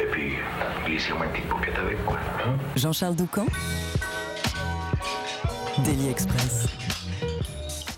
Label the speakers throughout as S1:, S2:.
S1: Et puis, glissez-moi une petite avec, quoi. hein.
S2: Jean-Charles Doucan. Daily Express.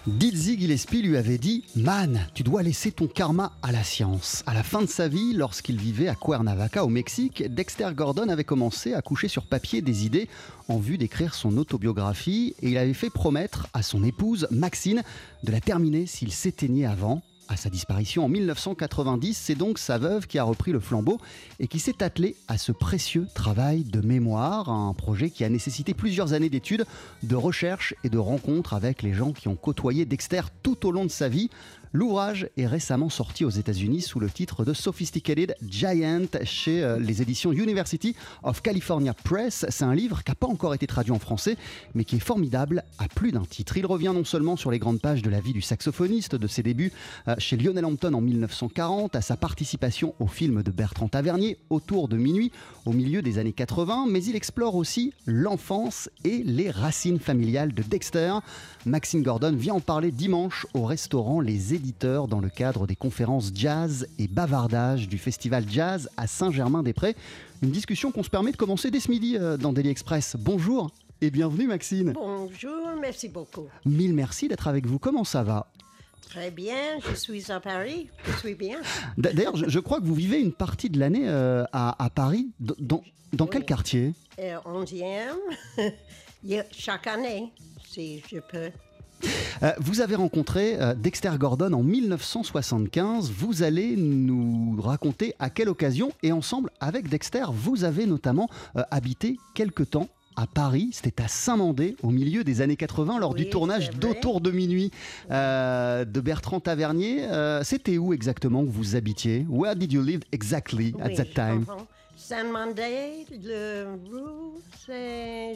S3: Dizzy Gillespie lui avait dit Man, tu dois laisser ton karma à la science. À la fin de sa vie, lorsqu'il vivait à Cuernavaca au Mexique, Dexter Gordon avait commencé à coucher sur papier des idées en vue d'écrire son autobiographie et il avait fait promettre à son épouse Maxine de la terminer s'il s'éteignait avant. À sa disparition en 1990, c'est donc sa veuve qui a repris le flambeau et qui s'est attelée à ce précieux travail de mémoire, un projet qui a nécessité plusieurs années d'études, de recherche et de rencontres avec les gens qui ont côtoyé Dexter tout au long de sa vie. L'ouvrage est récemment sorti aux États-Unis sous le titre de Sophisticated Giant chez euh, les éditions University of California Press. C'est un livre qui n'a pas encore été traduit en français, mais qui est formidable à plus d'un titre. Il revient non seulement sur les grandes pages de la vie du saxophoniste, de ses débuts euh, chez Lionel Hampton en 1940, à sa participation au film de Bertrand Tavernier, Autour de minuit, au milieu des années 80, mais il explore aussi l'enfance et les racines familiales de Dexter. Maxine Gordon vient en parler dimanche au restaurant Les Éditeurs dans le cadre des conférences jazz et bavardage du festival jazz à Saint-Germain-des-Prés. Une discussion qu'on se permet de commencer dès ce midi euh, dans Daily Express. Bonjour et bienvenue Maxine.
S4: Bonjour, merci beaucoup.
S3: Mille merci d'être avec vous. Comment ça va?
S4: Très bien, je suis à Paris, je suis bien.
S3: D'ailleurs, je, je crois que vous vivez une partie de l'année euh, à, à Paris. Dans, dans quel quartier?
S4: Et 11e, il y a- chaque année, si je peux.
S3: Euh, Vous avez rencontré euh, Dexter Gordon en 1975. Vous allez nous raconter à quelle occasion. Et ensemble, avec Dexter, vous avez notamment euh, habité quelque temps à Paris, c'était à Saint-Mandé, au milieu des années 80, lors
S4: Oui,
S3: du tournage d'Autour de minuit de Bertrand Tavernier. C'était où exactement où vous habitiez? Where did you live exactly at
S4: Oui,
S3: that time?
S4: comprends. San Mandé, le rue, c'est.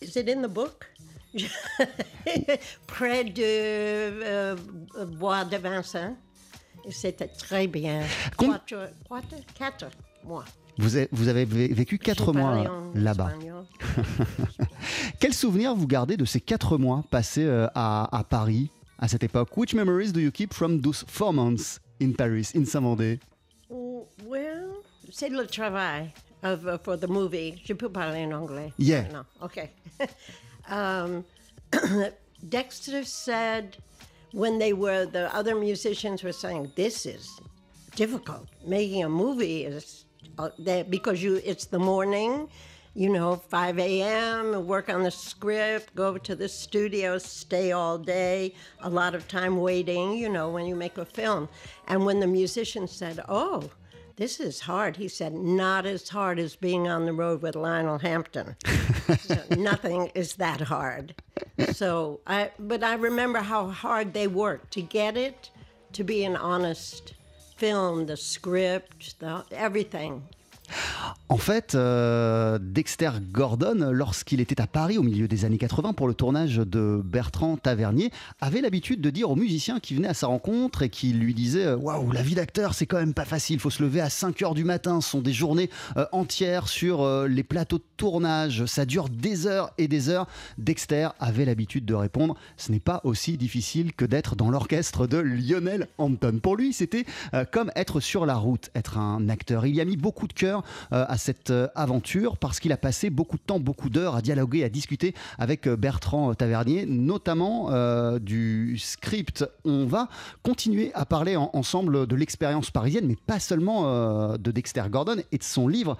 S4: Is it in the book? Près de euh, euh, Bois de Vincent. C'était très bien.
S3: Com-
S4: Quatre, quatre, quatre mois.
S3: vous avez, vous avez vé- vécu quatre mois là-bas. Quel souvenir vous gardez de ces quatre mois passés euh, à, à Paris à cette époque? Which memories do you keep from those four months in Paris, in Saint-Mandé
S4: Oh, Well, c'est le travail of, uh, for the movie. Je peux parler en anglais.
S3: Yeah.
S4: No, okay. um, Dexter said when they were, the other musicians were saying, this is difficult. Making a movie is, uh, that because you, it's the morning, you know, 5 a.m., work on the script, go to the studio, stay all day, a lot of time waiting, you know, when you make a film. And when the musician said, oh, this is hard, he said, not as hard as being on the road with Lionel Hampton. So nothing is that hard. So, I, but I remember how hard they worked to get it to be an honest film, the script, the, everything.
S3: En fait, euh, Dexter Gordon, lorsqu'il était à Paris au milieu des années 80 pour le tournage de Bertrand Tavernier, avait l'habitude de dire aux musiciens qui venaient à sa rencontre et qui lui disaient euh, Waouh, la vie d'acteur, c'est quand même pas facile, il faut se lever à 5 heures du matin, ce sont des journées euh, entières sur les plateaux de tournage, ça dure des heures et des heures. Dexter avait l'habitude de répondre Ce n'est pas aussi difficile que d'être dans l'orchestre de Lionel Hampton. Pour lui, c'était comme être sur la route, être un acteur. Il y a mis beaucoup de cœur euh, à cette euh, aventure parce qu'il a passé beaucoup de temps, beaucoup d'heures à dialoguer, à discuter avec euh, Bertrand Tavernier, notamment du script. On va continuer à parler en- ensemble de l'expérience parisienne, mais pas seulement de Dexter Gordon et de son livre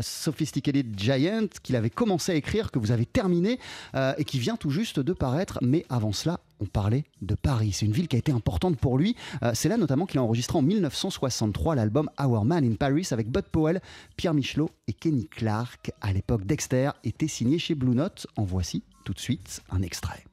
S3: Sophisticated Giant qu'il avait commencé à écrire, que vous avez terminé et qui vient tout juste de paraître. Mais avant cela, on parlait de Paris. C'est une ville qui a été importante pour lui. Euh, c'est là notamment qu'il a enregistré en 1963 l'album Our Man in Paris avec Bud Powell, Pierre Michelot et Kenny Clark. À l'époque, Dexter était signé chez Blue Note. En voici tout de suite un extrait.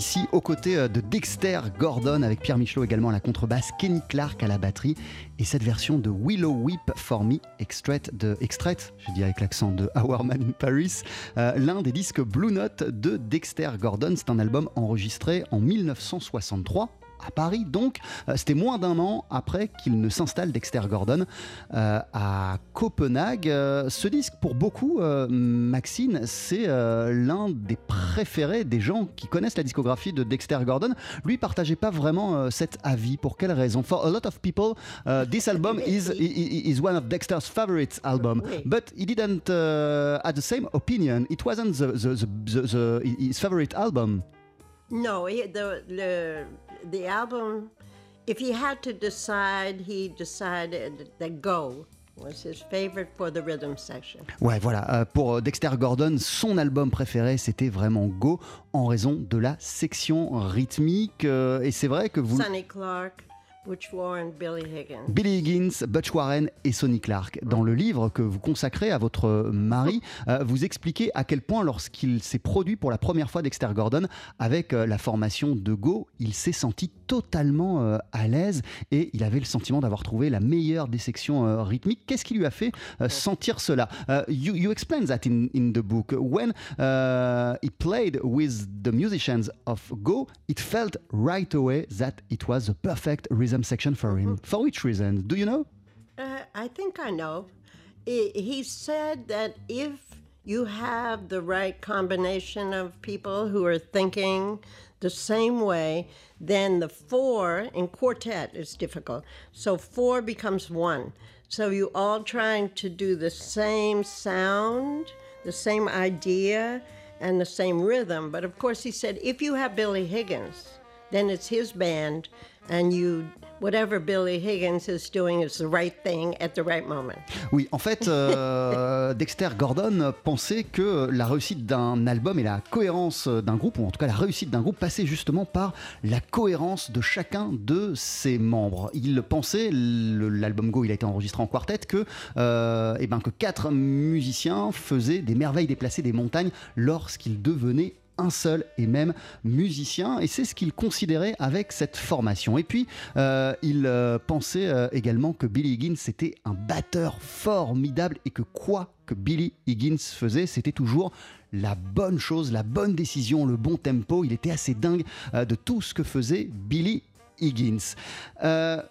S3: Ici, aux côtés euh, de Dexter Gordon, avec Pierre Michelot également à la contrebasse, Kenny Clark à la batterie, et cette version de Willow Whip for Me, extraite de. Extraite, je dis avec l'accent de Our Man in Paris, euh, l'un des disques Blue Note de Dexter Gordon. C'est un album enregistré en 1963 à Paris. Donc, euh, c'était moins d'un an après qu'il ne s'installe Dexter Gordon euh, à Copenhague. Euh, ce disque, pour beaucoup, euh, Maxine, c'est euh, l'un des préférés des gens qui connaissent la discographie de Dexter Gordon. Lui, partageait pas vraiment cet avis. Pour quelle raison? For a lot of people, uh, this album is, is one of Dexter's favorite album.
S4: Oui.
S3: But he didn't uh, have the same opinion. It wasn't the, the, the, the, the, his favorite album.
S4: No, he, the the the album. If he had to decide, he decided that "Go" was his favorite for the rhythm section.
S3: Ouais, voilà. euh, pour euh, Dexter Gordon, son album préféré, c'était vraiment Go, en raison de la section rythmique. euh, et c'est vrai que vous.
S4: Sonny Clark, Billy Higgins.
S3: Billy Higgins, Butch Warren et Sonny Clark. Dans le livre que vous consacrez à votre mari, euh, vous expliquez à quel point, lorsqu'il s'est produit pour la première fois Dexter Gordon avec euh, la formation de Go, il s'est senti totalement euh, à l'aise et il avait le sentiment d'avoir trouvé la meilleure des sections euh, rythmiques. Qu'est-ce qui lui a fait euh, sentir cela? You, you explain that in, in the book. When uh, he played with the musicians of Go, it felt right away that it was the perfect rhythm section for him. For which reason? Do you know?
S4: Uh, I think I know. He said that if you have the right combination of people who are thinking the same way, then the four in quartet is difficult. So four becomes one. So you all trying to do the same sound, the same idea, and the same rhythm. But of course, he said if you have Billy Higgins, then it's his band, and you whatever Billy Higgins is doing is the right thing at the right moment.
S3: Oui, en fait, euh, Dexter Gordon pensait que la réussite d'un album et la cohérence d'un groupe, ou en tout cas la réussite d'un groupe, passait justement par la cohérence de chacun de ses membres. Il pensait, l'album Go, il a été enregistré en quartet, que, euh, eh ben, que quatre musiciens faisaient des merveilles déplacées des montagnes lorsqu'ils devenaient un seul et même musicien et c'est ce qu'il considérait avec cette formation. Et puis euh, il euh, pensait euh, également que Billy Higgins était un batteur formidable et que quoi que Billy Higgins faisait, c'était toujours la bonne chose, la bonne décision, le bon tempo. Il était assez dingue de tout ce que faisait Billy Higgins.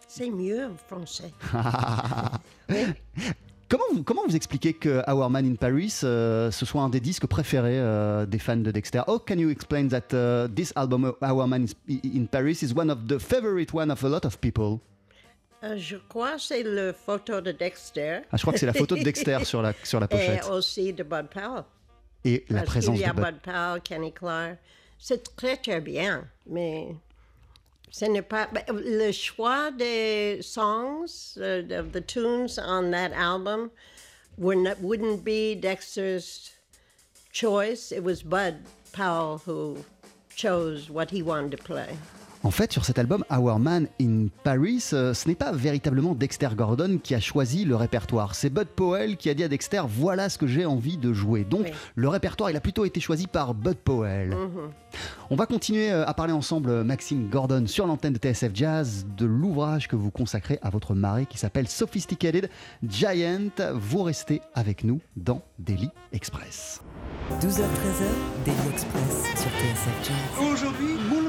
S4: C'est mieux en français.
S3: Comment vous, comment vous expliquez que Our Man in Paris euh, ce soit un des disques préférés euh, des fans de Dexter? How can you explain that uh, this album Our Man in Paris is one of the favorite one of a lot of people?
S4: Euh, je crois que c'est le photo de Dexter.
S3: ah, Je crois que c'est la photo de Dexter sur la, sur la
S4: Et
S3: pochette
S4: aussi de Bud Powell.
S3: et la
S4: Parce
S3: présence
S4: qu'il y
S3: de
S4: a
S3: Bud.
S4: Bud Powell, Kenny Clark. C'est très très bien, mais ce n'est pas le choix des songs, uh, of the tunes on that album, were not, wouldn't be Dexter's choice. It was Bud Powell who chose what he wanted to play.
S3: En fait, sur cet album Our Man in Paris, euh, ce n'est pas véritablement Dexter Gordon qui a choisi le répertoire. C'est Bud Powell qui a dit à Dexter voilà ce que j'ai envie de jouer. Donc
S4: Oui.
S3: le répertoire, il a plutôt été choisi par Bud Powell. On va continuer euh, à parler ensemble, euh, Maxime Gordon, sur l'antenne de TSF Jazz, de l'ouvrage que vous consacrez à votre marée qui s'appelle Sophisticated Giant. Vous restez avec nous dans Daily Express.
S2: 12h-13h, Daily Express sur TSF Jazz.
S5: Aujourd'hui, moule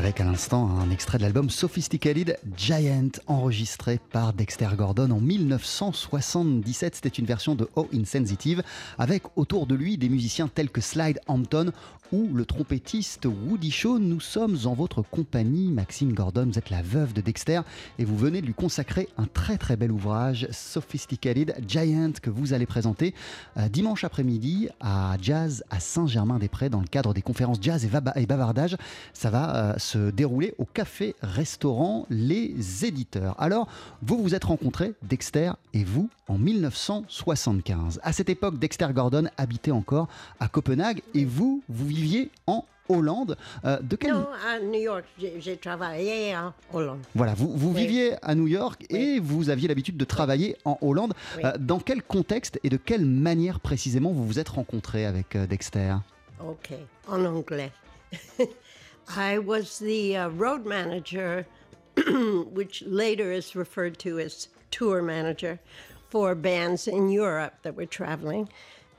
S3: Avec à l'instant un extrait de l'album Sophisticated Giant enregistré par Dexter Gordon en 1977. C'était une version de Oh Insensitive avec autour de lui des musiciens tels que Slide Hampton ou le trompettiste Woody Shaw. Nous sommes en votre compagnie, Maxine Gordon. Vous êtes la veuve de Dexter et vous venez de lui consacrer un très très bel ouvrage, Sophisticated Giant, que vous allez présenter euh, dimanche après-midi à Jazz à Saint-Germain-des-Prés dans le cadre des conférences Jazz et Bavardage. Ça va euh, se dérouler au café-restaurant Les Éditeurs. Alors, vous vous êtes rencontrés, Dexter et vous, en 1975. À cette époque, Dexter Gordon habitait encore à Copenhague et vous, vous viviez en Hollande. Euh, de quel...
S4: Non, à New York, j'ai travaillé en Hollande.
S3: Voilà, vous, vous
S4: Oui.
S3: viviez à New York et vous aviez l'habitude de travailler en Hollande.
S4: Oui.
S3: Euh, dans quel contexte et de quelle manière précisément vous vous êtes rencontrés avec euh, Dexter?
S4: Okay, en anglais. I was the uh, road manager, which later is referred to as tour manager, for bands in Europe that were traveling.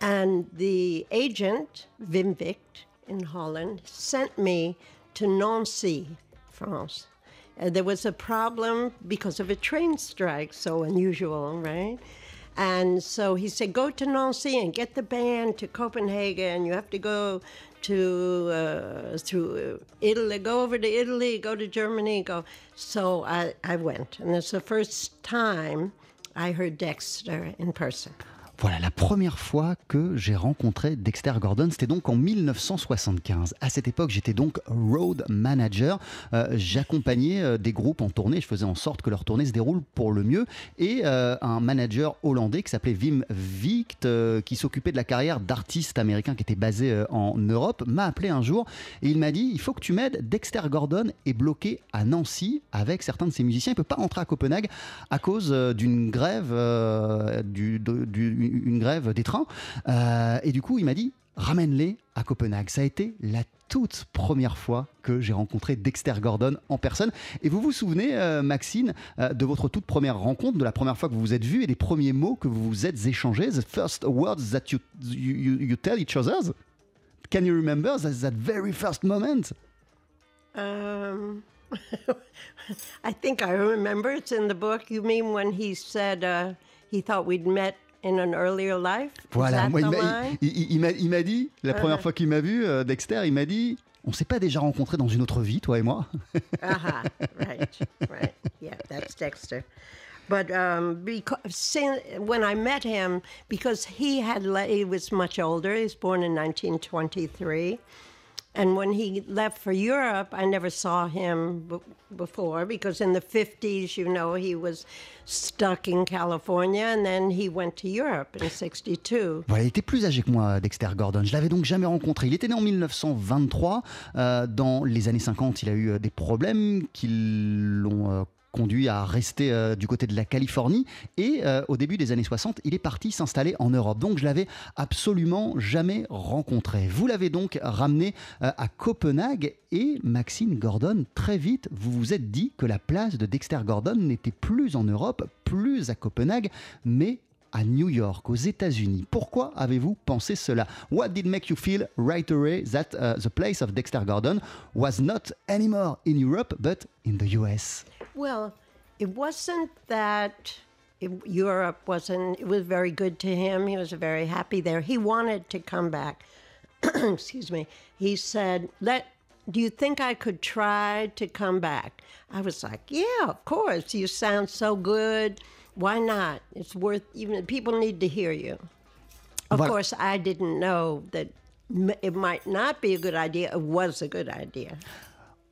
S4: And the agent, Wim Vict in Holland, sent me to Nancy, France. Uh, there was a problem because of a train strike, so unusual, right? And so he said, go to Nancy and get the band to Copenhagen. You have to go to uh, through Italy, go over to Italy, go to Germany, go. So I, I went, and it's the first time I heard Dexter in person.
S3: Voilà, la première fois que j'ai rencontré Dexter Gordon, c'était donc en 1975. À cette époque, j'étais donc road manager. Euh, J'accompagnais euh, des groupes en tournée. Je faisais en sorte que leur tournée se déroule pour le mieux. Et euh, un manager hollandais qui s'appelait Wim euh, qui s'occupait de la carrière d'artistes américains qui étaient basés euh, en Europe, m'a appelé un jour et il m'a dit il faut que tu m'aides. Dexter Gordon est bloqué à Nancy avec certains de ses musiciens. Il peut pas rentrer à Copenhague à cause d'une grève, du- une grève des trains. Euh, et du coup, il m'a dit ramène-les à Copenhague. Ça a été la toute première fois que j'ai rencontré Dexter Gordon en personne. Et vous vous souvenez, euh, Maxine, euh, de votre toute première rencontre, de la première fois que vous vous êtes vus et des premiers mots que vous vous êtes échangés, the first words that you, you, you- tell each other? Can you remember that, that very first moment?
S4: Um, I think I remember it's in the book. You mean when he said uh, he thought we'd met in an earlier life?
S3: Voilà, moi, il m'a- dit, la première fois qu'il m'a vu, euh, Dexter, il m'a dit on s'est pas déjà rencontrés dans une autre vie, toi et moi
S4: Aha, right, right. Yeah, that's Dexter. But um, because when I met him, because he had he was much older. He was born in 1923, and when he left for Europe, I never saw him b- before because in the 50s, you know, he was stuck in California, and then he went to Europe in 62.
S3: Voilà, il était plus âgé que moi, Dexter Gordon. Je l'avais donc jamais rencontré. Il était né en 1923. Euh, dans les années 50, il a eu euh, des problèmes qui l'ont euh, conduit à rester euh, du côté de la Californie. Et euh, au début des années 60, il est parti s'installer en Europe. Donc je l'avais absolument jamais rencontré. Vous l'avez donc ramené euh, à Copenhague. Et Maxine Gordon, très vite, vous vous êtes dit que la place de Dexter Gordon n'était plus en Europe, plus à Copenhague, mais à New York, aux États-Unis. Pourquoi avez-vous pensé cela? What did make you feel right away that uh, the place of Dexter Gordon was not anymore in Europe but in the US
S4: Well, it wasn't that it, Europe wasn't, it was very good to him. He was very happy there. He wanted to come back. Excuse me. He said, Let, do you think I could try to come back? I was like, Yeah, of course. You sound so good. Why not? It's worth, even people need to hear you. Of
S3: Voilà.
S4: course, I didn't know that it might not be a good idea. It was a good idea.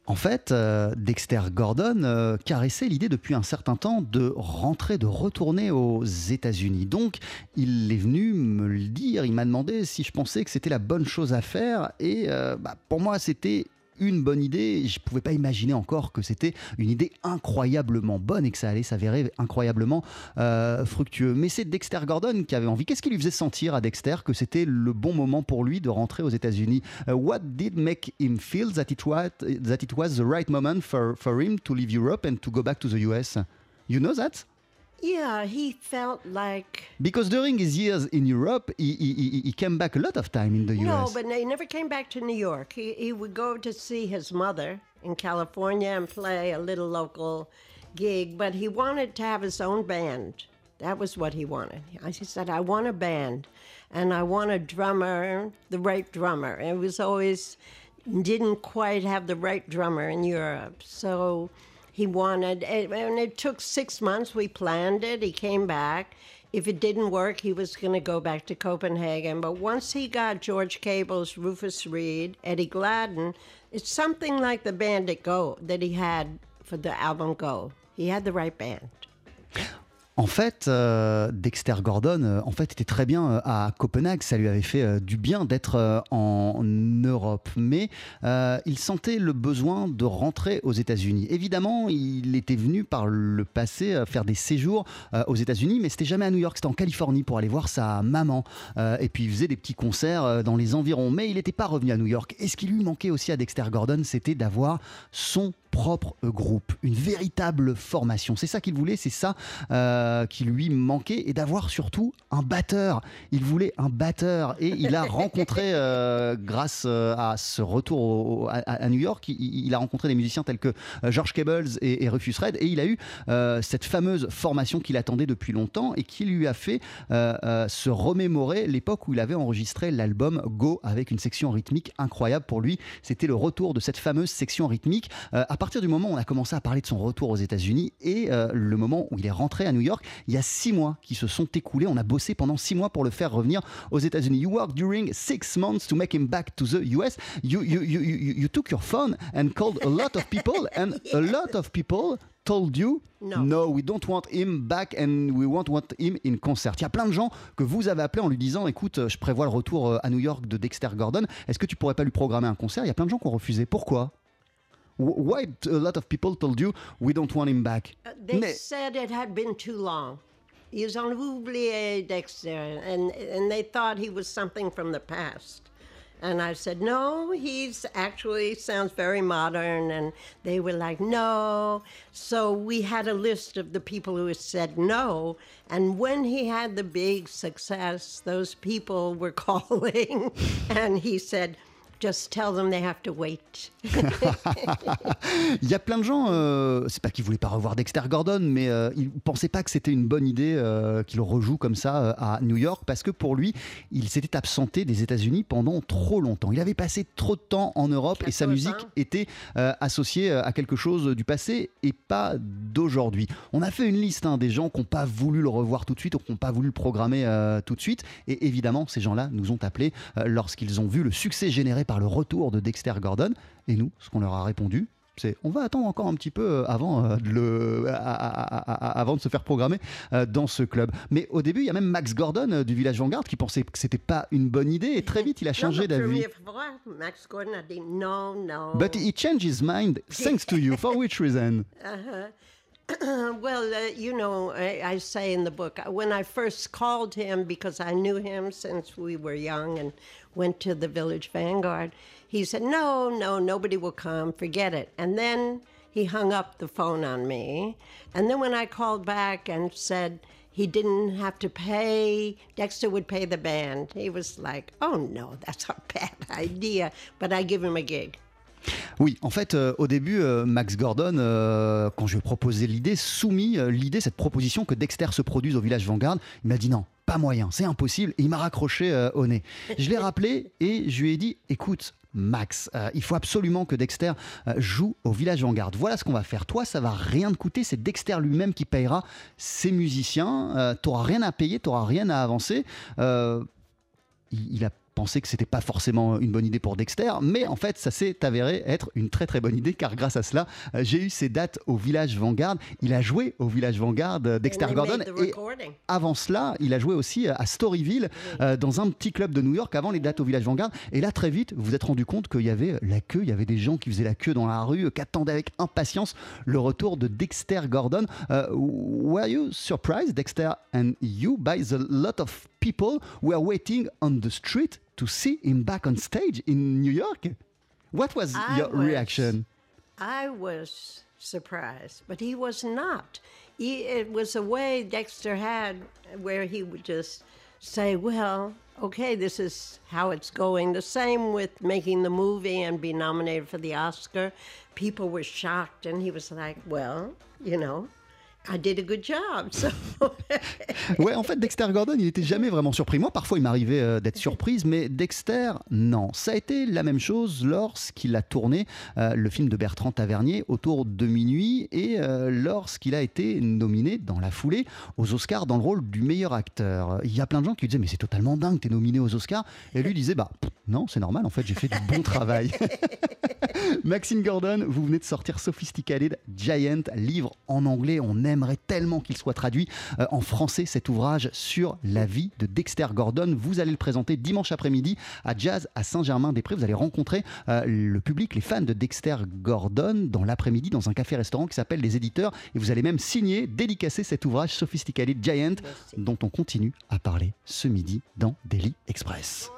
S3: En fait, euh, Dexter Gordon euh, caressait l'idée depuis un certain temps de rentrer, de retourner aux États-Unis. Donc, il est venu me le dire, il m'a demandé si je pensais que c'était la bonne chose à faire. Et euh, bah, pour moi, c'était une bonne idée. Je ne pouvais pas imaginer encore que c'était une idée incroyablement bonne et que ça allait s'avérer incroyablement euh, fructueux. Mais c'est Dexter Gordon qui avait envie. Qu'est-ce qui lui faisait sentir à Dexter que c'était le bon moment pour lui de rentrer aux États-Unis? Uh, What did make him feel that it was that the right moment for, for him to leave Europe and to go back to the US You know that?
S4: Yeah, he felt like
S3: Because during his years in Europe, he, he, he- he came back a lot of time in the US.
S4: no, but he never came back to New York. He he would go to see his mother in California and play a little local gig, but he wanted to have his own band. That was what he wanted. I- He said, "I want a band, and I want a drummer, the right drummer." And it was always didn't quite have the right drummer in Europe, so he wanted. And it took six months. We planned it. He came back. If it didn't work, he was going to go back to Copenhagen. But once he got George Cable's Rufus Reed, Eddie Gladden, it's something like the band Bandit Go that he had for the album Go. He had the right band.
S3: En fait, euh, Dexter Gordon, euh, en fait, était très bien euh, à Copenhague. Ça lui avait fait du bien d'être en Europe, mais il sentait le besoin de rentrer aux États-Unis. Évidemment, il était venu par le passé faire des séjours aux États-Unis, mais c'était jamais à New York. C'était en Californie pour aller voir sa maman. Et puis il faisait des petits concerts dans les environs, mais il n'était pas revenu à New York. Et ce qui lui manquait aussi à Dexter Gordon, c'était d'avoir son propre groupe, une véritable formation. C'est ça qu'il voulait, c'est ça euh, qui lui manquait, et d'avoir surtout un batteur. Il voulait un batteur, et il a rencontré, euh, grâce euh, à ce retour au- à, à New York, il, il a rencontré des musiciens tels que George Cables et, et Rufus Red, et il a eu euh, cette fameuse formation qu'il attendait depuis longtemps et qui lui a fait se remémorer l'époque où il avait enregistré l'album Go avec une section rythmique incroyable pour lui. C'était le retour de cette fameuse section rythmique. À partir du moment où on a commencé à parler de son retour aux États-Unis et euh, le moment où il est rentré à New York, il y a six mois qui se sont écoulés. On a bossé pendant six mois pour le faire revenir aux États-Unis. You worked during six months to make him back to the US. You, you, you, you, you took your phone and called a lot of people, and a lot of people told you
S4: No.
S3: we don't want him back and we won't want him in concert. Il y a plein de gens que vous avez appelés en lui disant écoute, je prévois le retour euh, à New York de Dexter Gordon. Est-ce que tu pourrais pas lui programmer un concert? Il y a plein de gens qui ont refusé. Pourquoi? Why a lot of people told you we don't want him back
S4: Uh, They said it had been too long. Ils ont oublié Dexter, and, and they thought he was something from the past. And I said, no, he's actually sounds very modern. And they were like, no. So we had a list of the people who said no. And when he had the big success, those people were calling. and he said, just tell them they have to wait.
S3: Il y a plein de gens, euh, c'est pas qu'ils voulaient pas revoir Dexter Gordon, mais euh, ils pensaient pas que c'était une bonne idée euh, qu'il rejoue comme ça euh, à New York, parce que pour lui, il s'était absenté des États-Unis pendant trop longtemps. Il avait passé trop de temps en Europe et sa
S4: 14
S3: musique était euh, associée euh, à quelque chose du passé et pas d'aujourd'hui. On a fait une liste hein, des gens qui n'ont pas voulu le revoir tout de suite ou qui n'ont pas voulu le programmer tout de suite, et évidemment, ces gens-là nous ont appelés lorsqu'ils ont vu le succès généré par le retour de Dexter Gordon. Et nous, ce qu'on leur a répondu, c'est on va attendre encore un petit peu avant, euh, de le, à- à- à- à- avant de se faire programmer euh, dans ce club. Mais au début, il y a même Max Gordon euh, du Village Vanguard qui pensait que c'était pas une bonne idée et très vite il a changé d'avis.
S4: Max Gordon a dit non, non.
S3: But he changed his mind thanks to you. For which reason?
S4: well, uh, you know, I, I say in the book, when I first called him, because I knew him since we were young and went to the Village Vanguard, he said, No, no, nobody will come, forget it. And then he hung up the phone on me. And then when I called back and said, he didn't have to pay. Dexter would pay the band. He was like, "Oh no, that's a bad idea." But I give him a gig.
S3: Oui, en fait, euh, au début, euh, Max Gordon, euh, quand je lui ai proposé l'idée, soumis euh, l'idée, cette proposition que Dexter se produise au village Vanguard, il m'a dit non, moyen, c'est impossible, il m'a raccroché euh, au nez. Je l'ai rappelé et je lui ai dit, écoute, Max, euh, il faut absolument que Dexter euh, joue au village Vanguard. Voilà ce qu'on va faire. Toi, ça va rien te coûter, c'est Dexter lui-même qui payera ses musiciens. Euh, t'auras rien à payer, t'auras rien à avancer. Il a pensé que c'était pas forcément une bonne idée pour Dexter, mais en fait, ça s'est avéré être une très très bonne idée car grâce à cela, euh, j'ai eu ses dates au Village Vanguard. Il a joué au Village Vanguard, euh, Dexter Gordon, et avant cela, il a joué aussi à Storyville, euh, dans un petit club de New York, avant les dates au Village Vanguard. Et là, très vite, vous vous êtes rendu compte qu'il y avait la queue, il y avait des gens qui faisaient la queue dans la rue, euh, qui attendaient avec impatience le retour de Dexter Gordon. Euh, were you surprised, Dexter and you, by the lot of people who were waiting on the street? To see him back on stage in New York? What was
S4: I
S3: your
S4: was-
S3: reaction?
S4: I was surprised, but he was not. he, it was a way Dexter had where he would just say, well, okay, this is how it's going. The same with making the movie and be nominated for the Oscar. People were shocked, and he was like, well, you know, I did a good job.
S3: Ouais, en fait, Dexter Gordon, il n'était jamais vraiment surpris. Moi, parfois, il m'arrivait euh, d'être surprise, mais Dexter, non. Ça a été la même chose lorsqu'il a tourné euh, le film de Bertrand Tavernier autour de minuit et euh, lorsqu'il a été nominé dans la foulée aux Oscars dans le rôle du meilleur acteur. Il y a plein de gens qui disaient, mais c'est totalement dingue, t'es nominé aux Oscars. Et lui disait, bah non, c'est normal, en fait, j'ai fait du bon travail. Maxine Gordon, vous venez de sortir Sophisticated Giant, livre en anglais. On aimerait tellement qu'il soit traduit euh, en français, cet ouvrage sur la vie de Dexter Gordon. Vous allez le présenter dimanche après-midi à Jazz à Saint-Germain-des-Prés. Vous allez rencontrer euh, le public, les fans de Dexter Gordon, dans l'après-midi, dans un café-restaurant qui s'appelle Les Éditeurs. Et vous allez même signer, dédicacer cet ouvrage Sophisticated Giant, dont on continue à parler ce midi dans Daily Express.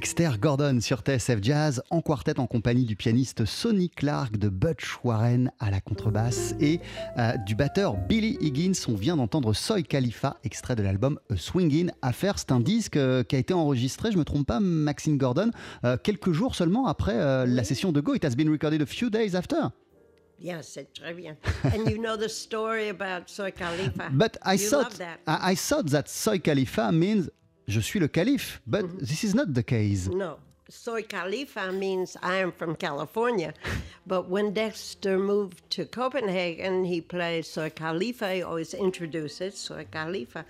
S3: Dexter Gordon sur TSF Jazz en quartet en compagnie du pianiste Sonny Clark, de Butch Warren à la contrebasse et euh, du batteur Billy Higgins. On vient d'entendre Soy Khalifa, extrait de l'album A Swingin' Affair. C'est un disque euh, qui a été enregistré, je me trompe pas, Maxine Gordon, euh, quelques jours seulement après la session de Go. It has been recorded a few days after.
S4: Yes, c'est très bien. and you know the story about Soy Khalifa.
S3: But I
S4: you
S3: thought
S4: love that.
S3: I, I thought that Soy Khalifa means je suis le calife, but mm-hmm. this is not the case.
S4: No. Soy Khalifa means I am from California. But when Dexter moved to Copenhagen, he played Soy Khalifa. He always introduced it, Soy Khalifa.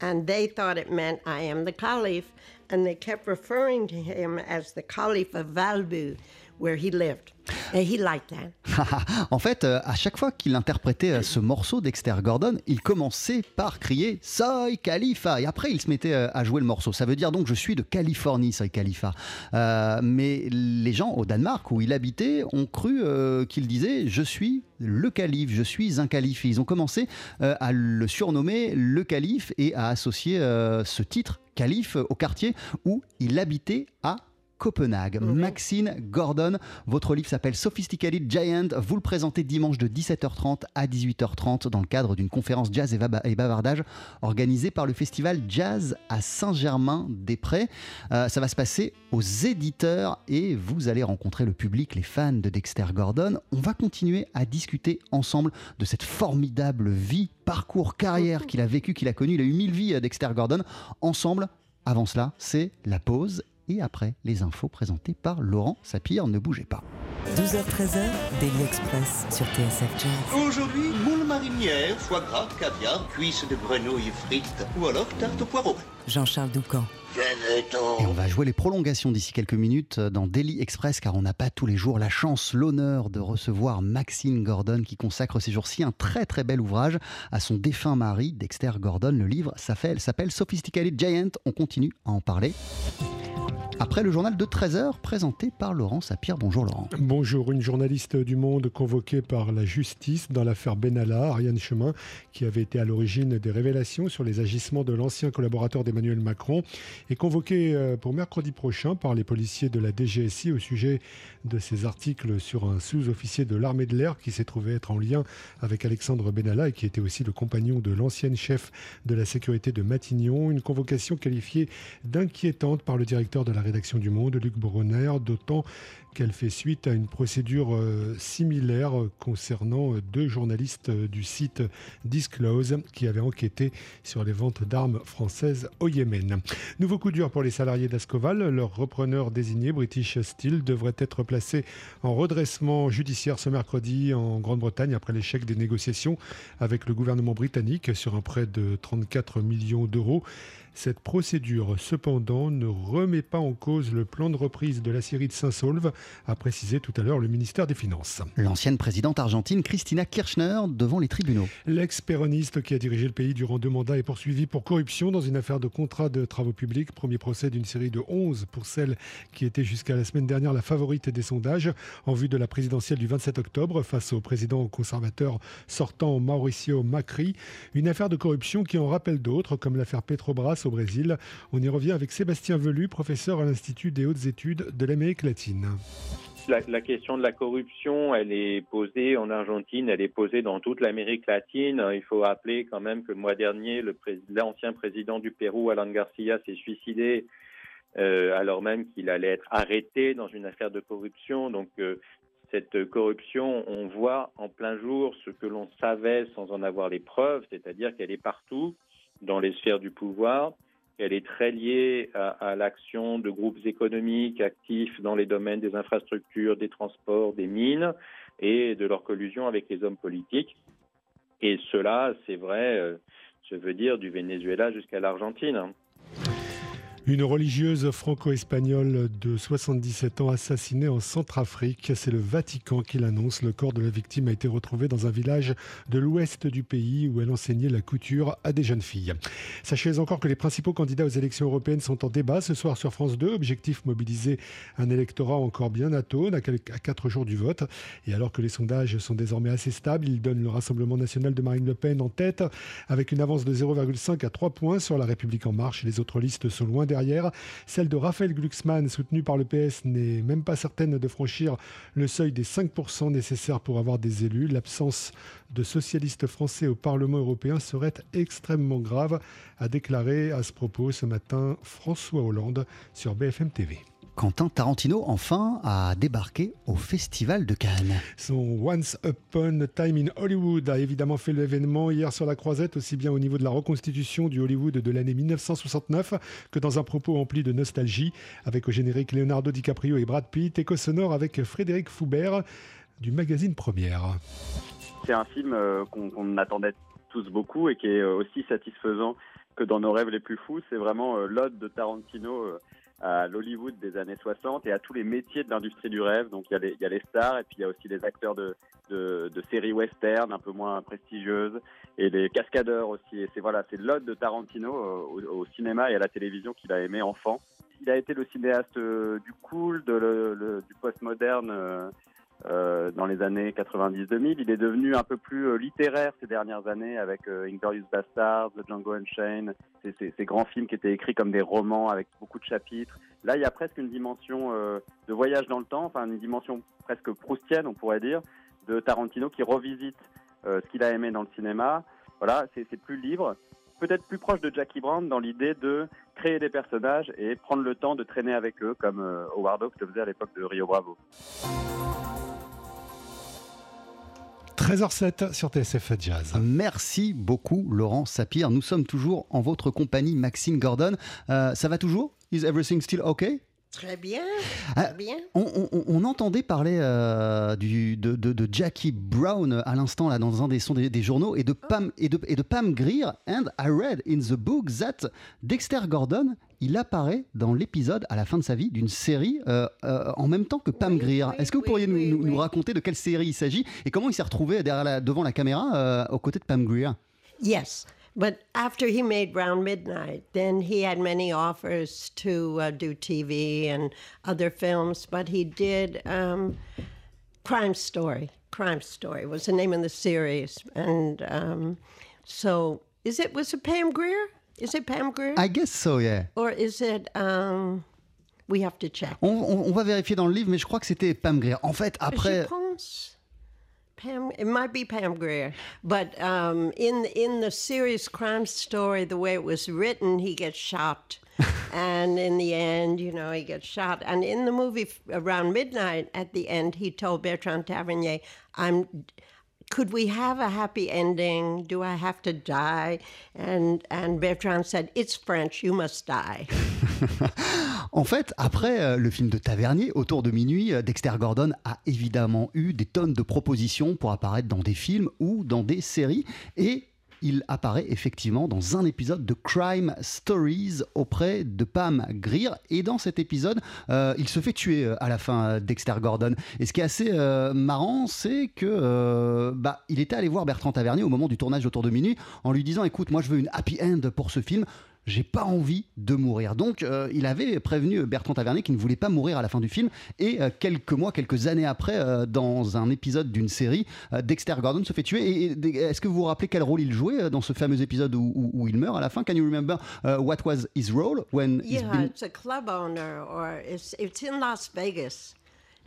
S4: And they thought it meant I am the Caliph. And they kept referring to him as the Caliph of Valbu, where he lived. And he liked that.
S3: en fait, euh, à chaque fois qu'il interprétait euh, ce morceau Dexter Gordon, il commençait par crier Soy Khalifa et après il se mettait euh, à jouer le morceau. Ça veut dire donc je suis de Californie, Soy Khalifa. Mais les gens au Danemark où il habitait ont cru qu'il disait je suis le calife, je suis un calife. Et ils ont commencé à le surnommer le calife et à associer ce titre calife au quartier où il habitait à Copenhague. Maxine Gordon, votre livre s'appelle Sophisticated Giant. Vous le présentez dimanche de 17h30 à 18h30 dans le cadre d'une conférence jazz et, va- et bavardage organisée par le festival Jazz à Saint-Germain-des-Prés. Euh, ça va se passer aux éditeurs et vous allez rencontrer le public, les fans de Dexter Gordon. On va continuer à discuter ensemble de cette formidable vie, parcours, carrière qu'il a vécu, qu'il a connu. Il a eu mille vies, euh, Dexter Gordon. Ensemble, avant cela, c'est la pause et après les infos présentées par Laurent Sapir. Ne bougez pas.
S2: 12h-13h, Daily Express sur TSF Jazz.
S5: Aujourd'hui, moule marinière, foie gras, caviar, cuisses de grenouille frites ou alors tarte au poireau.
S2: Jean-Charles Doucan.
S3: Et on va jouer les prolongations d'ici quelques minutes dans Daily Express car on n'a pas tous les jours la chance, l'honneur de recevoir Maxine Gordon qui consacre ces jours-ci un très très bel ouvrage à son défunt mari Dexter Gordon. Le livre s'appelle s'appelle Sophisticated Giant. On continue à en parler. Après le journal de 13h présenté par Laurent Sapir. Bonjour Laurent.
S6: Bonjour, une journaliste du Monde convoquée par la justice dans l'affaire Benalla, Ariane Chemin, qui avait été à l'origine des révélations sur les agissements de l'ancien collaborateur d'Emmanuel Macron, est convoquée euh, pour mercredi prochain par les policiers de la DGSI au sujet de ces articles sur un sous-officier de l'armée de l'air qui s'est trouvé être en lien avec Alexandre Benalla et qui était aussi le compagnon de l'ancienne chef de la sécurité de Matignon. Une convocation qualifiée d'inquiétante par le directeur de la rédaction du Monde, Luc Bronner, d'autant qu'elle fait suite à une procédure euh, similaire concernant euh, deux journalistes euh, du site Disclose qui avaient enquêté sur les ventes d'armes françaises au Yémen. Nouveau coup dur pour les salariés d'Ascoval. Leur repreneur désigné, British Steel, devrait être placé en redressement judiciaire ce mercredi en Grande-Bretagne après l'échec des négociations avec le gouvernement britannique sur un prêt de 34 millions d'euros. Cette procédure, cependant, ne remet pas en cause le plan de reprise de la Syrie de Saint-Saulve, a précisé tout à l'heure le ministère des Finances.
S3: L'ancienne présidente argentine Christina Kirchner devant les tribunaux.
S6: L'ex-péroniste qui a dirigé le pays durant deux mandats est poursuivi pour corruption dans une affaire de contrat de travaux publics. Premier procès d'une série de 11 pour celle qui était jusqu'à la semaine dernière la favorite des sondages en vue de la présidentielle du 27 octobre face au président conservateur sortant Mauricio Macri. Une affaire de corruption qui en rappelle d'autres comme l'affaire Petrobras au Brésil. On y revient avec Sébastien Velu, professeur à l'Institut des hautes études de l'Amérique latine.
S7: La, question de la corruption, elle est posée en Argentine, elle est posée dans toute l'Amérique latine. Il faut rappeler quand même que le mois dernier, l'ancien président du Pérou, Alan Garcia, s'est suicidé euh, alors même qu'il allait être arrêté dans une affaire de corruption. Donc euh, cette corruption, on voit en plein jour ce que l'on savait sans en avoir les preuves, c'est-à-dire qu'elle est partout dans les sphères du pouvoir. Elle est très liée à, l'action de groupes économiques actifs dans les domaines des infrastructures, des transports, des mines et de leur collusion avec les hommes politiques. Et cela, c'est vrai, euh, je veux dire, du Venezuela jusqu'à l'Argentine.
S6: Une religieuse franco-espagnole de 77 ans assassinée en Centrafrique. C'est le Vatican qui l'annonce. Le corps de la victime a été retrouvé dans un village de l'ouest du pays où elle enseignait la couture à des jeunes filles. Sachez encore que les principaux candidats aux élections européennes sont en débat ce soir sur France 2. Objectif mobiliser un électorat encore bien atone à quatre jours du vote. Et alors que les sondages sont désormais assez stables, ils donnent le Rassemblement national de Marine Le Pen en tête avec une avance de 0,5 à 3 points sur la République en marche. Les autres listes sont loin derrière Celle de Raphaël Glucksmann, soutenue par le PS, n'est même pas certaine de franchir le seuil des 5% nécessaires pour avoir des élus. L'absence de socialistes français au Parlement européen serait extrêmement grave, a déclaré à ce propos ce matin François Hollande sur BFM TV.
S3: Quentin Tarantino, enfin, a débarqué au Festival de Cannes.
S6: Son Once Upon a Time in Hollywood a évidemment fait l'événement hier sur la croisette, aussi bien au niveau de la reconstitution du Hollywood de l'année 1969 que dans un propos empli de nostalgie, avec au générique Leonardo DiCaprio et Brad Pitt, éco sonore avec Frédéric Foubert du magazine Première.
S8: C'est un film euh, qu'on attendait tous beaucoup et qui est euh, aussi satisfaisant que dans nos rêves les plus fous. C'est vraiment euh, l'ode de Tarantino à l'Hollywood des années 60 et à tous les métiers de l'industrie du rêve. Donc il y, a les, stars et puis il y a aussi les acteurs de, de, séries western un peu moins prestigieuses et les cascadeurs aussi. Et c'est voilà, c'est l'ode de Tarantino au, au, cinéma et à la télévision qu'il a aimé enfant. Il a été le cinéaste euh, du cool, de le, le, du postmoderne. Euh, dans les années 90-2000. Il est devenu un peu plus euh, littéraire ces dernières années avec euh, Inglorious Bastards, The Django Unchained, ces, ces, grands films qui étaient écrits comme des romans avec beaucoup de chapitres. Là, il y a presque une dimension euh, de voyage dans le temps, enfin une dimension presque proustienne, on pourrait dire, de Tarantino qui revisite ce qu'il a aimé dans le cinéma. Voilà, c'est plus libre, peut-être plus proche de Jackie Brown dans l'idée de créer des personnages et prendre le temps de traîner avec eux, comme Howard Hawks le faisait à l'époque de Rio Bravo.
S6: 13h07 sur TSF Jazz.
S3: Merci beaucoup Laurent Sapir. Nous sommes toujours en votre compagnie, Maxime Gordon. Euh, ça va toujours? Is everything still okay?
S4: Très bien, très
S3: Euh,
S4: bien.
S3: On, on- on entendait parler euh, du, de, de- de Jackie Brown à l'instant là dans un des sons des, des journaux et de Pam et de, et de Pam Grier. And I read in the book that Dexter Gordon il apparaît dans l'épisode à la fin de sa vie d'une série euh, euh, en même temps que Pam Grier. Est-ce que vous pourriez nous, nous- nous raconter de quelle série il s'agit et comment il s'est retrouvé derrière la- devant la caméra euh, aux côtés de Pam Grier?
S4: Yes, but after he made Round Midnight, then he had many offers to uh, do TV and other films, but he did um, Crime Story. Crime Story was the name of the series, and um, so is it was it Pam Greer? Is it Pam Greer?
S3: I guess so, yeah.
S4: Or is it? Um, we have to check.
S3: On, on- on va vérifier dans le livre, mais je crois que c'était Pam Grier. En fait, après.
S4: Je pense Pam. It might be Pam Greer, but um, in in the series Crime Story, the way it was written, he gets shot, and in the end, you know, he gets shot. And in the movie around midnight, at the end, he told Bertrand Tavernier, "I'm." Could we have a happy ending? Do I have to die? And and Bertrand said, "It's French. You must die."
S3: En fait, après euh, le film de Tavernier, autour de minuit, euh, Dexter Gordon a évidemment eu des tonnes de propositions pour apparaître dans des films ou dans des séries. Et il apparaît effectivement dans un épisode de Crime Stories auprès de Pam Grier. Et dans cet épisode, euh, il se fait tuer euh, à la fin, euh, Dexter Gordon. Et ce qui est assez marrant, c'est que bah, il était allé voir Bertrand Tavernier au moment du tournage d'Autour de minuit en lui disant écoute, moi je veux une happy end pour ce film j'ai pas envie de mourir. Donc, euh, il avait prévenu Bertrand Tavernier qu'il ne voulait pas mourir à la fin du film. Et euh, quelques mois, quelques années après, euh, dans un épisode d'une série, Dexter Gordon se fait tuer. Et, et est-ce que vous vous rappelez quel rôle il jouait dans ce fameux épisode où, où- où il meurt à la fin? Can you remember uh, what was his role when he's
S4: Yeah,
S3: been
S4: it's a club owner, or it's it's in Las Vegas,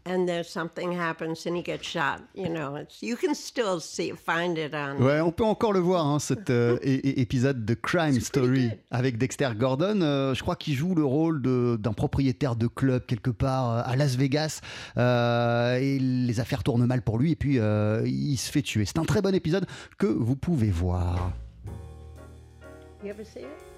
S4: and there's something happens and he gets shot. You know, it's you can still see find it on.
S3: Ouais, on peut encore le voir, hein, cet euh, épisode de Crime Story avec Dexter Gordon. Euh, je crois qu'il joue le rôle d'un propriétaire de club quelque part euh, à Las Vegas. Euh, et les affaires tournent mal pour lui et puis il se fait tuer. C'est un très bon épisode que vous pouvez voir.
S4: You ever see it?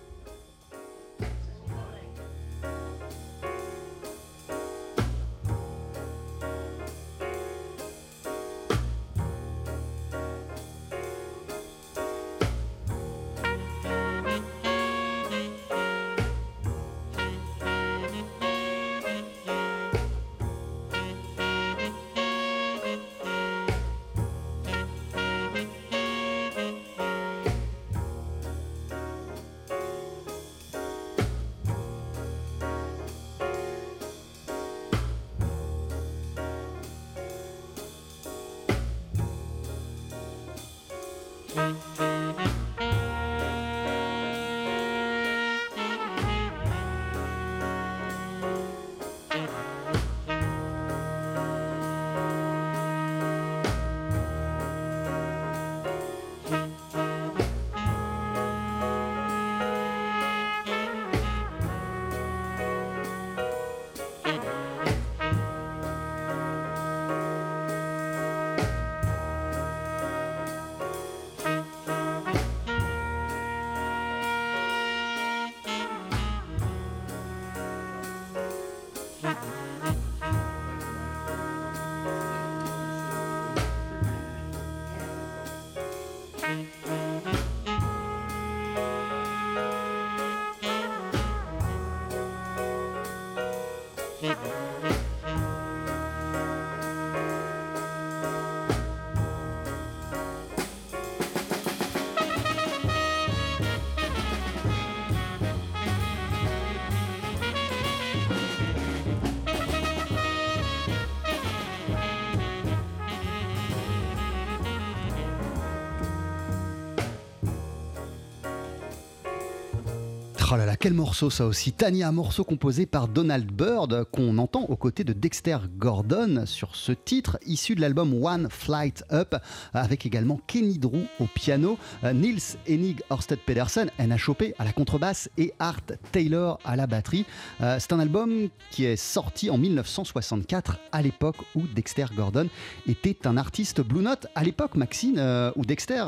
S3: Oh là là, quel morceau ça aussi. Tania, morceau composé par Donald Byrd qu'on entend aux côtés de Dexter Gordon sur ce titre issu de l'album One Flight Up avec également Kenny Drew au piano, euh, Nils Hennig Orsted Pedersen, NHOP à la contrebasse et Art Taylor à la batterie. Euh, c'est un album qui est sorti en 1964 à l'époque où Dexter Gordon était un artiste Blue Note. À l'époque, Maxine, euh, où Dexter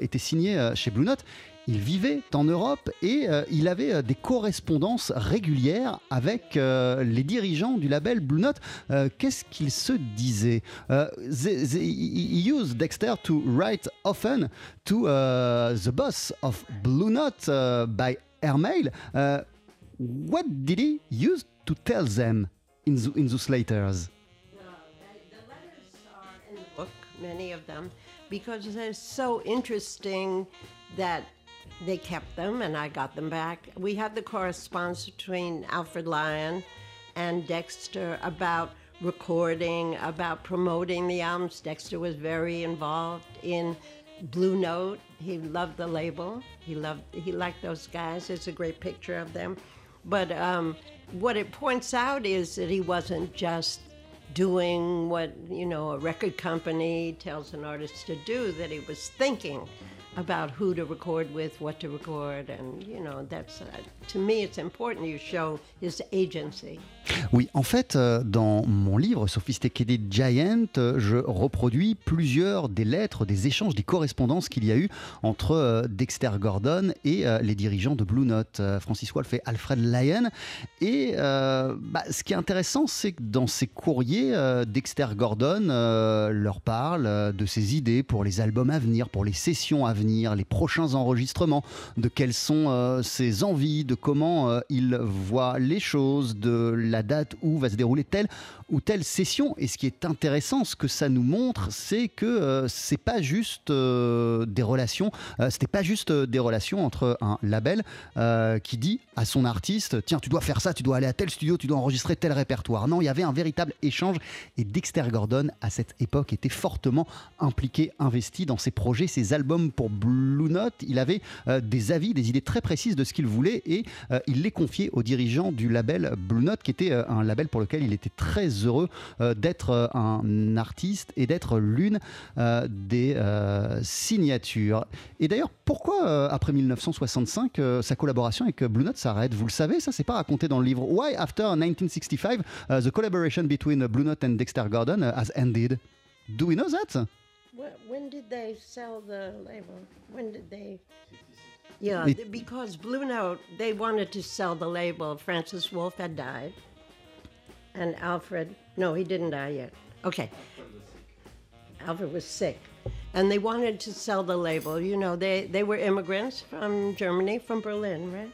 S3: était signé chez Blue Note, il vivait en Europe et euh, il avait euh, des correspondances régulières avec euh, les dirigeants du label Blue Note. Qu'est-ce qu'il se disait? He used Dexter to write often to the boss of Blue Note by airmail. what did he use to tell them in, the, in those letters?
S4: many of them, because they're so interesting that they kept them and I got them back. We had the correspondence between Alfred Lyon and Dexter about recording, about promoting the albums. Dexter was very involved in Blue Note. He loved the label. He loved he liked those guys. There's a great picture of them. But um, what it points out is that he wasn't just doing what you know a record company tells an artist to do. That he was thinking about who to record with, what to record, and you know that's uh, to me it's important you show his agency.
S3: Oui, en fait, euh, dans mon livre Sophisticated Giant, euh, je reproduis plusieurs des lettres, des échanges, des correspondances qu'il y a eu entre euh, Dexter Gordon et les dirigeants de Blue Note, Francis Wolff et Alfred Lyon. Et bah, ce qui est intéressant, c'est que dans ces courriers, Dexter Gordon leur parle de ses idées pour les albums à venir, pour les sessions à venir, les prochains enregistrements, de quelles sont ses envies, de comment il voit les choses, de la date où va se dérouler telle ou telle session. Et ce qui est intéressant, ce que ça nous montre, c'est que euh, c'est pas juste euh, des relations, euh, c'était pas juste des relations entre un label qui dit à son artiste tiens, tu dois faire ça, tu dois aller à tel studio, tu dois enregistrer tel répertoire. Non, il y avait un véritable échange et Dexter Gordon à cette époque était fortement impliqué, investi dans ses projets, ses albums pour Blue Note. Il avait des avis, des idées très précises de ce qu'il voulait et il les confiait aux dirigeants du label Blue Note qui était un label pour lequel il était très heureux euh, d'être euh, un artiste et d'être l'une euh, des signatures. Et d'ailleurs, pourquoi après 1965 sa collaboration avec Blue Note s'arrête? Vous le savez, ça c'est pas raconté dans le livre. Why after 1965 the collaboration between Blue Note and Dexter Gordon has ended? Do we know that?
S4: When did they sell the label? When did they? Yeah, because Blue Note, they wanted to sell the label. Francis Wolff had died. And Alfred, no, he didn't die yet. Okay. Alfred was sick. And they wanted to sell the label. You know, they, they were immigrants from Germany, from Berlin, right?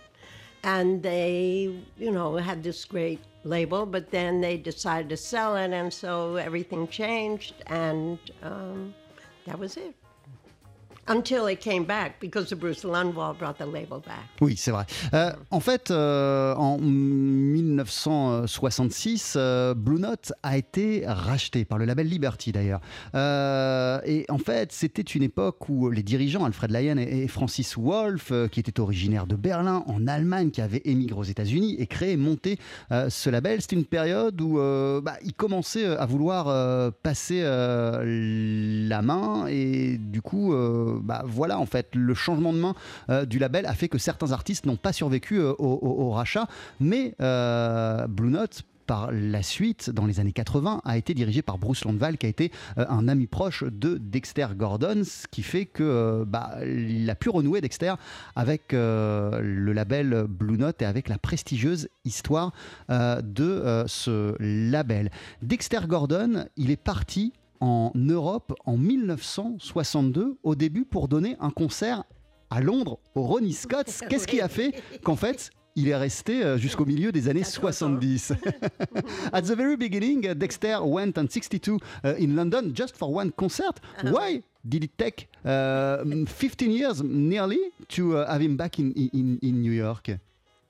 S4: And they, you know, had this great label, but then they decided to sell it, and so everything changed, and um, that was it. Until it came back because Bruce Lundwall brought the label back.
S3: Oui, c'est vrai. Euh, en fait, euh, en 1966, euh, Blue Note a été racheté par le label Liberty d'ailleurs. et en fait, c'était une époque où les dirigeants Alfred Lyon et, Francis Wolff, qui étaient originaires de Berlin, en Allemagne, qui avaient émigré aux États-Unis et créé, monté ce label. C'était une période où bah, ils commençaient à vouloir passer la main et du coup bah, voilà, en fait, le changement de main euh, du label a fait que certains artistes n'ont pas survécu euh, au, rachat, mais euh, Blue Note par la suite, dans les années 80, a été dirigé par Bruce Landval, qui a été un ami proche de Dexter Gordon, ce qui fait que bah, il a pu renouer Dexter avec le label Blue Note et avec la prestigieuse histoire de ce label. Dexter Gordon, il est parti en Europe en 1962, au début pour donner un concert à Londres au Ronnie Scott. Qu'est-ce qui a fait qu'en fait, il est resté euh, jusqu'au milieu des années 70. At the very beginning, uh, Dexter went on 62 uh, in London just for one concert. Uh-huh. Why did it take 15 uh, years nearly to have him back in, in, in New York?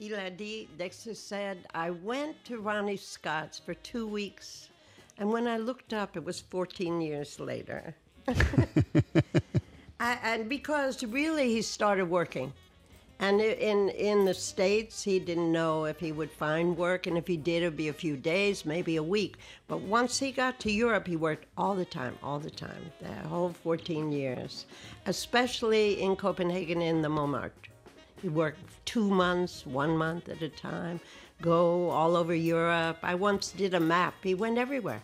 S4: Il a dit, Dexter said, I went to Ronnie Scott's for two weeks. And when I looked up, it was 14 years later. I, and because really he started working. And in in the states, he didn't know if he would find work, and if he did, it'd be a few days, maybe a week. But once he got to Europe, he worked all the time, all the time, the whole 14 years, especially in Copenhagen in the Montmartre. He worked two months, one month at a time, go all over Europe. I once did a map. He went everywhere.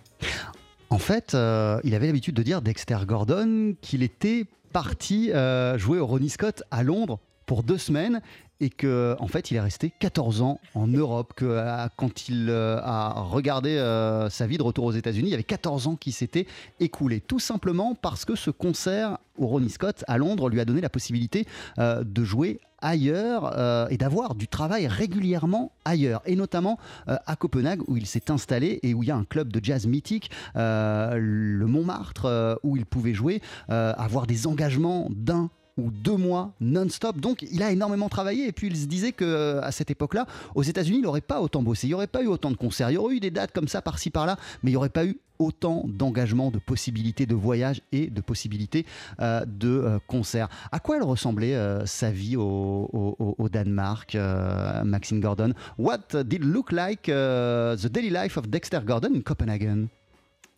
S3: En fait, euh, il avait l'habitude de dire, Dexter Gordon, qu'il était parti euh, jouer au Ronnie Scott à Londres pour deux semaines et que en fait il est resté 14 ans en Europe que euh, quand il euh, a regardé euh, sa vie de retour aux États-Unis il y avait 14 ans qui s'étaient écoulés. Tout simplement parce que ce concert au Ronnie Scott à Londres lui a donné la possibilité de jouer ailleurs et d'avoir du travail régulièrement ailleurs et notamment à Copenhague où il s'est installé et où il y a un club de jazz mythique le Montmartre où il pouvait jouer avoir des engagements d'un ou deux mois non-stop. Donc, il a énormément travaillé. Et puis, il se disait que à cette époque-là, aux États-Unis, il n'aurait pas autant bossé. Il n'y aurait pas eu autant de concerts. Il y aurait eu des dates comme ça par-ci par-là, mais il n'y aurait pas eu autant d'engagement, de possibilités de voyage et de possibilités euh, de euh, concerts. À quoi elle ressemblait euh, sa vie au, Danemark, euh, Maxine Gordon? What did look like uh, the daily life of Dexter Gordon in Copenhagen?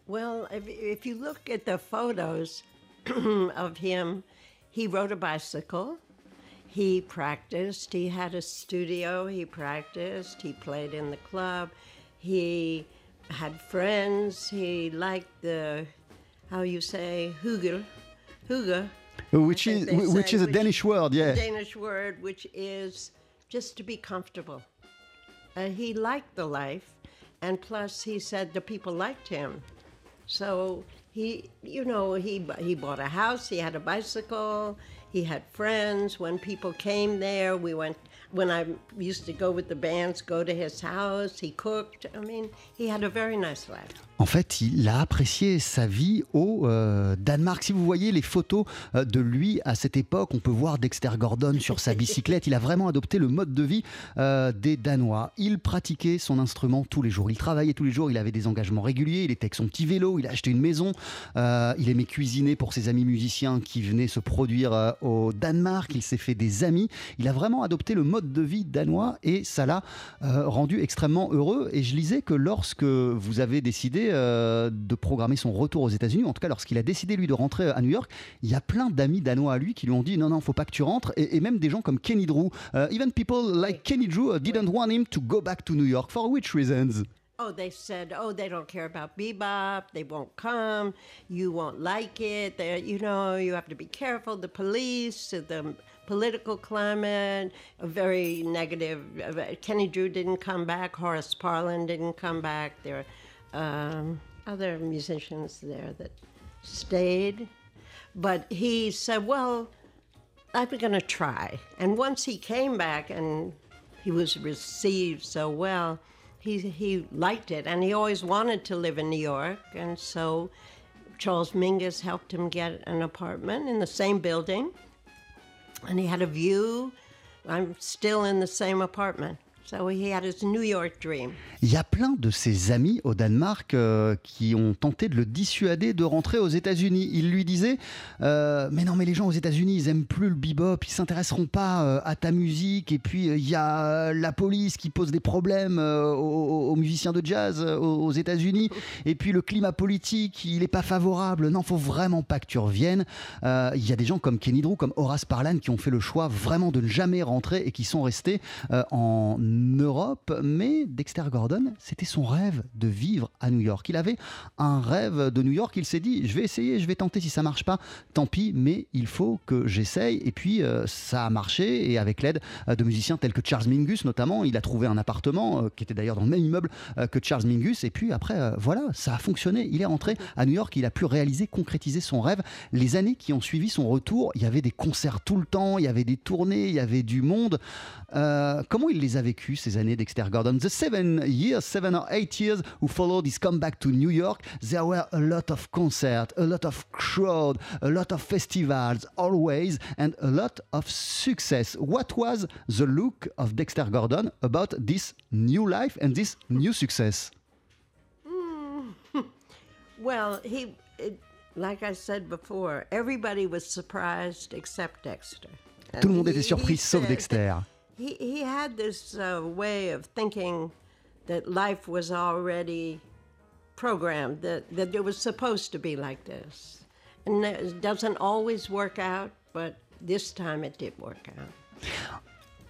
S4: Well, if, if you look at the photos of him, he rode a bicycle. He practiced. He had a studio. He practiced. He played in the club. He had friends. He liked the, how you say, hygge, hygge.
S3: Which is which
S4: say,
S3: is a Danish word, yeah.
S4: Danish word, which is just to be comfortable. Uh, he liked the life, and plus, he said the people liked him. So he, you know, he he bought a house. He had a bicycle. He had friends. When people came there, we went. When I used to go with the bands, go to his house. He cooked. I mean, he had a very nice life.
S3: En fait, il a apprécié sa vie au euh, Danemark. Si vous voyez les photos euh, de lui à cette époque, on peut voir Dexter Gordon sur sa bicyclette. Il a vraiment adopté le mode de vie euh, des Danois. Il pratiquait son instrument tous les jours. Il travaillait tous les jours. Il avait des engagements réguliers. Il était avec son petit vélo. Il a acheté une maison. Euh, il aimait cuisiner pour ses amis musiciens qui venaient se produire euh, au Danemark. Il s'est fait des amis. Il a vraiment adopté le mode de vie danois et ça l'a euh, rendu extrêmement heureux. Et je lisais que lorsque vous avez décidé euh, de programmer son retour aux États-Unis, en tout cas lorsqu'il a décidé lui de rentrer à New York, il y a plein d'amis danois à lui qui lui ont dit non non faut pas que tu rentres et, et même des gens comme Kenny Drew, Euh, even people like Kenny Drew uh, didn't want him to go back to New York for which reasons?
S4: Oh, they said, oh, they don't care about bebop. They won't come. You won't like it. They, you know, you have to be careful. The police, the political climate, very negative. uh, Kenny Drew didn't come back. Horace Parlin didn't come back. There are um, other musicians there that stayed. But he said, well, I'm going to try. And once he came back and he was received so well, he, he liked it. And he always wanted to live in New York. And so Charles Mingus helped him get an apartment in the same building. And he had a view. I'm still in the same apartment.
S3: Il y a plein de ses amis au Danemark euh, qui ont tenté de le dissuader de rentrer aux États-Unis. Ils lui disaient euh, Mais non, mais les gens aux États-Unis, ils aiment plus le bebop, ils s'intéresseront pas euh, à ta musique. Et puis, il y a la police qui pose des problèmes aux, musiciens de jazz aux, États-Unis. Et puis, le climat politique, il n'est pas favorable. Non, faut vraiment pas que tu reviennes. Il y a des gens comme Kenny Drew, comme Horace Parlan qui ont fait le choix vraiment de ne jamais rentrer et qui sont restés en Europe. Mais Dexter Gordon, c'était son rêve de vivre à New York. Il avait un rêve de New York. Il s'est dit, je vais essayer, je vais tenter. Si ça marche pas, tant pis, mais il faut que j'essaye. Et puis, euh, ça a marché. Et avec l'aide euh, de musiciens tels que Charles Mingus, notamment, il a trouvé un appartement euh, qui était d'ailleurs dans le même immeuble que Charles Mingus. Et puis après, voilà, ça a fonctionné. Il est rentré à New York. Il a pu réaliser, concrétiser son rêve. Les années qui ont suivi son retour, il y avait des concerts tout le temps, il y avait des tournées, il y avait du monde. Comment il les a vécues? Ces années Dexter Gordon The seven years, seven or eight years who followed his comeback to New York, there were a lot of concerts, a lot of crowd, a lot of festivals, always, and a lot of success. What was the look of Dexter Gordon about this new life and this new success?
S4: Well, he, it, like I said before, everybody was surprised except Dexter.
S3: Tout le monde était surpris, sauf Dexter.
S4: He, he had this uh, way of thinking that life was already programmed, that, that it was supposed to be like this. And it doesn't always work out, but this time it did work out.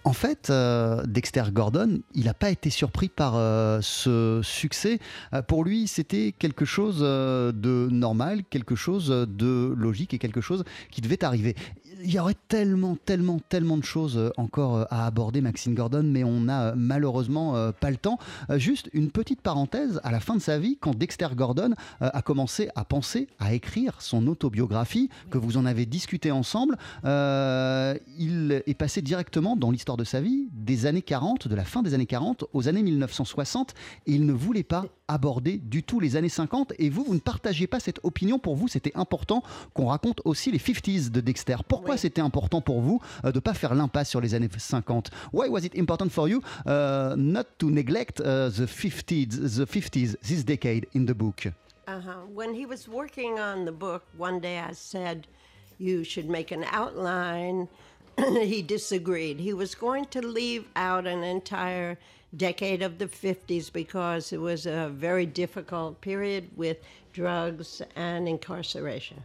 S3: En fait, euh, Dexter Gordon, il n'a pas été surpris par euh, ce succès. Euh, pour lui, c'était quelque chose euh, de normal, quelque chose de logique et quelque chose qui devait arriver. Il y aurait tellement, tellement, tellement de choses euh, encore euh, à aborder, Maxine Gordon, mais on n'a euh, malheureusement pas le temps. Juste une petite parenthèse, à la fin de sa vie, quand Dexter Gordon a commencé à penser à écrire son autobiographie, que vous en avez discuté ensemble, euh, il est passé directement dans l'histoire de sa vie, des années 40, de la fin des années 40 aux années 1960, et il ne voulait pas aborder du tout les années 50, et vous, vous ne partagiez pas cette opinion, pour vous c'était important qu'on raconte aussi les 50s de Dexter. Pourquoi c'était important pour vous euh, de ne pas faire l'impasse sur les années 50 Why was it important for you uh, not to neglect uh, the 50s, the 50s, this decade in the book?
S4: Uh-huh. When he was working on the book, one day I said, You should make an outline. he disagreed. He was going to leave out an entire decade of the 50s because it was a very difficult period with drugs and incarceration.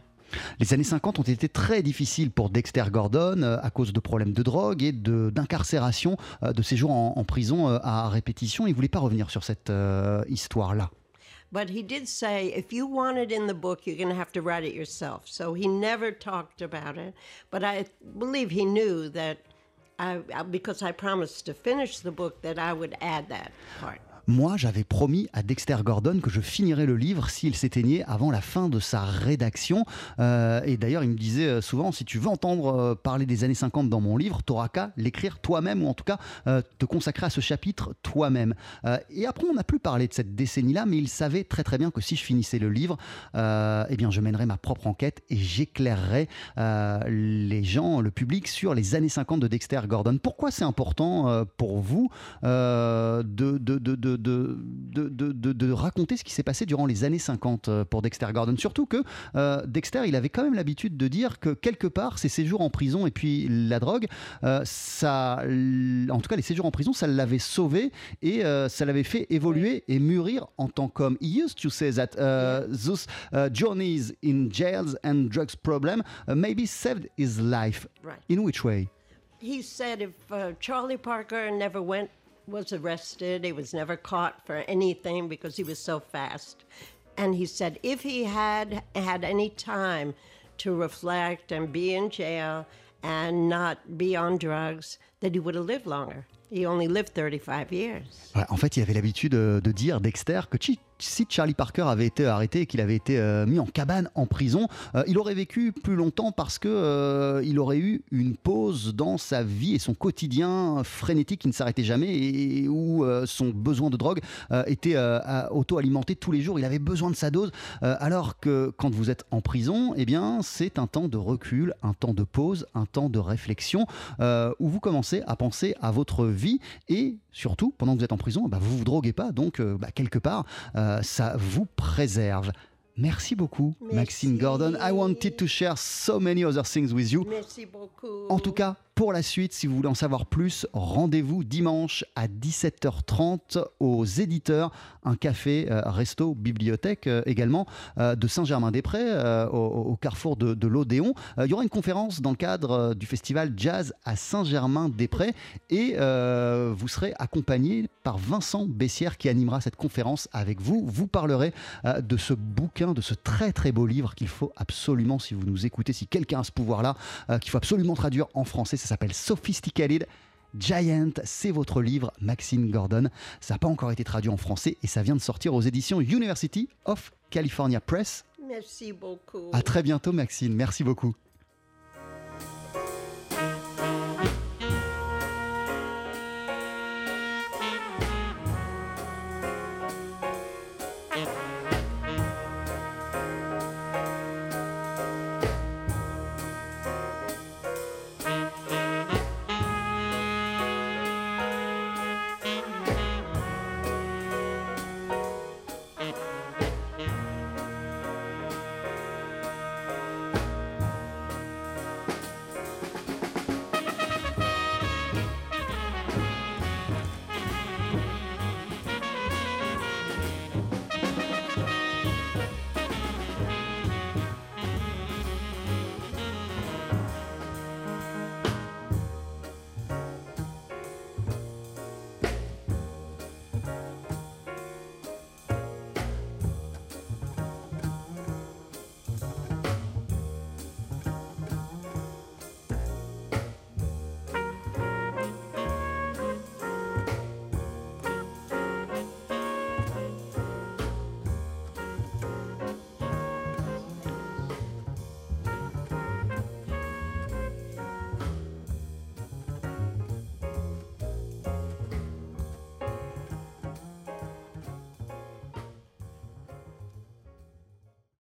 S3: Les années 50 ont été très difficiles pour Dexter Gordon euh, à cause de problèmes de drogue et de- d'incarcération, euh, de séjours en, prison euh, à répétition. Il ne voulait pas revenir sur cette histoire-là.
S4: But he did say, if you want it in the book, you're going to have to write it yourself. So he never talked about it. But I believe he knew that, I- because I promised to finish the book, that I would add that part.
S3: Moi, j'avais promis à Dexter Gordon que je finirais le livre s'il s'éteignait avant la fin de sa rédaction. Euh, et d'ailleurs, il me disait euh, souvent, si tu veux entendre euh, parler des années 50 dans mon livre, t'auras qu'à l'écrire toi-même, ou en tout cas te consacrer à ce chapitre toi-même. Et après, on n'a plus parlé de cette décennie-là, mais il savait très très bien que si je finissais le livre, eh bien, je mènerais ma propre enquête et j'éclairerais les gens, le public, sur les années 50 de Dexter Gordon. Pourquoi c'est important pour vous de, de, de, de, de, de, de- de- de raconter ce qui s'est passé durant les années 50 euh, pour Dexter Gordon Surtout que euh, Dexter, il avait quand même l'habitude de dire que quelque part, ses séjours en prison et puis la drogue, euh, ça, en tout cas les séjours en prison, ça l'avait sauvé et ça l'avait fait évoluer et mûrir en tant qu'homme. He used to say that uh, those uh, journeys in jails and drugs problem uh, maybe saved his life.
S4: Right.
S3: In which way?
S4: He said if uh, Charlie Parker never went, was arrested, he was never caught for anything because he was so fast. And he said if he had had any time to reflect and be in jail and not be on drugs, that he would have lived longer. He only lived 35 years.
S3: Ouais, en fait, il avait l'habitude euh, de dire, Dexter, que chi- si Charlie Parker avait été arrêté et qu'il avait été euh, mis en cabane en prison, euh, il aurait vécu plus longtemps parce que euh, il aurait eu une pause dans sa vie et son quotidien frénétique qui ne s'arrêtait jamais et où euh, son besoin de drogue était auto-alimenté tous les jours. Il avait besoin de sa dose. alors que quand vous êtes en prison, eh bien, c'est un temps de recul, un temps de pause, un temps de réflexion où vous commencez à penser à votre vie et surtout, pendant que vous êtes en prison, bah, vous vous droguez pas, donc bah, quelque part, ça vous préserve. Merci beaucoup, Maxine Gordon. I wanted to share so many other things with you.
S4: Merci beaucoup.
S3: En tout cas, pour la suite, si vous voulez en savoir plus, rendez-vous dimanche à 17h30 aux éditeurs, un café, euh, resto, bibliothèque euh, également euh, de Saint-Germain-des-Prés, au, carrefour de, de l'Odéon. Il y aura une conférence dans le cadre du festival Jazz à Saint-Germain-des-Prés et vous serez accompagné par Vincent Bessière qui animera cette conférence avec vous. Vous parlerez de ce bouquin, de ce très très beau livre qu'il faut absolument, si vous nous écoutez, si quelqu'un a ce pouvoir-là, qu'il faut absolument traduire en français. Ça s'appelle Sophisticated Giant. C'est votre livre, Maxine Gordon. Ça n'a pas encore été traduit en français et ça vient de sortir aux éditions University of California Press.
S4: Merci beaucoup.
S3: À très bientôt, Maxine. Merci beaucoup.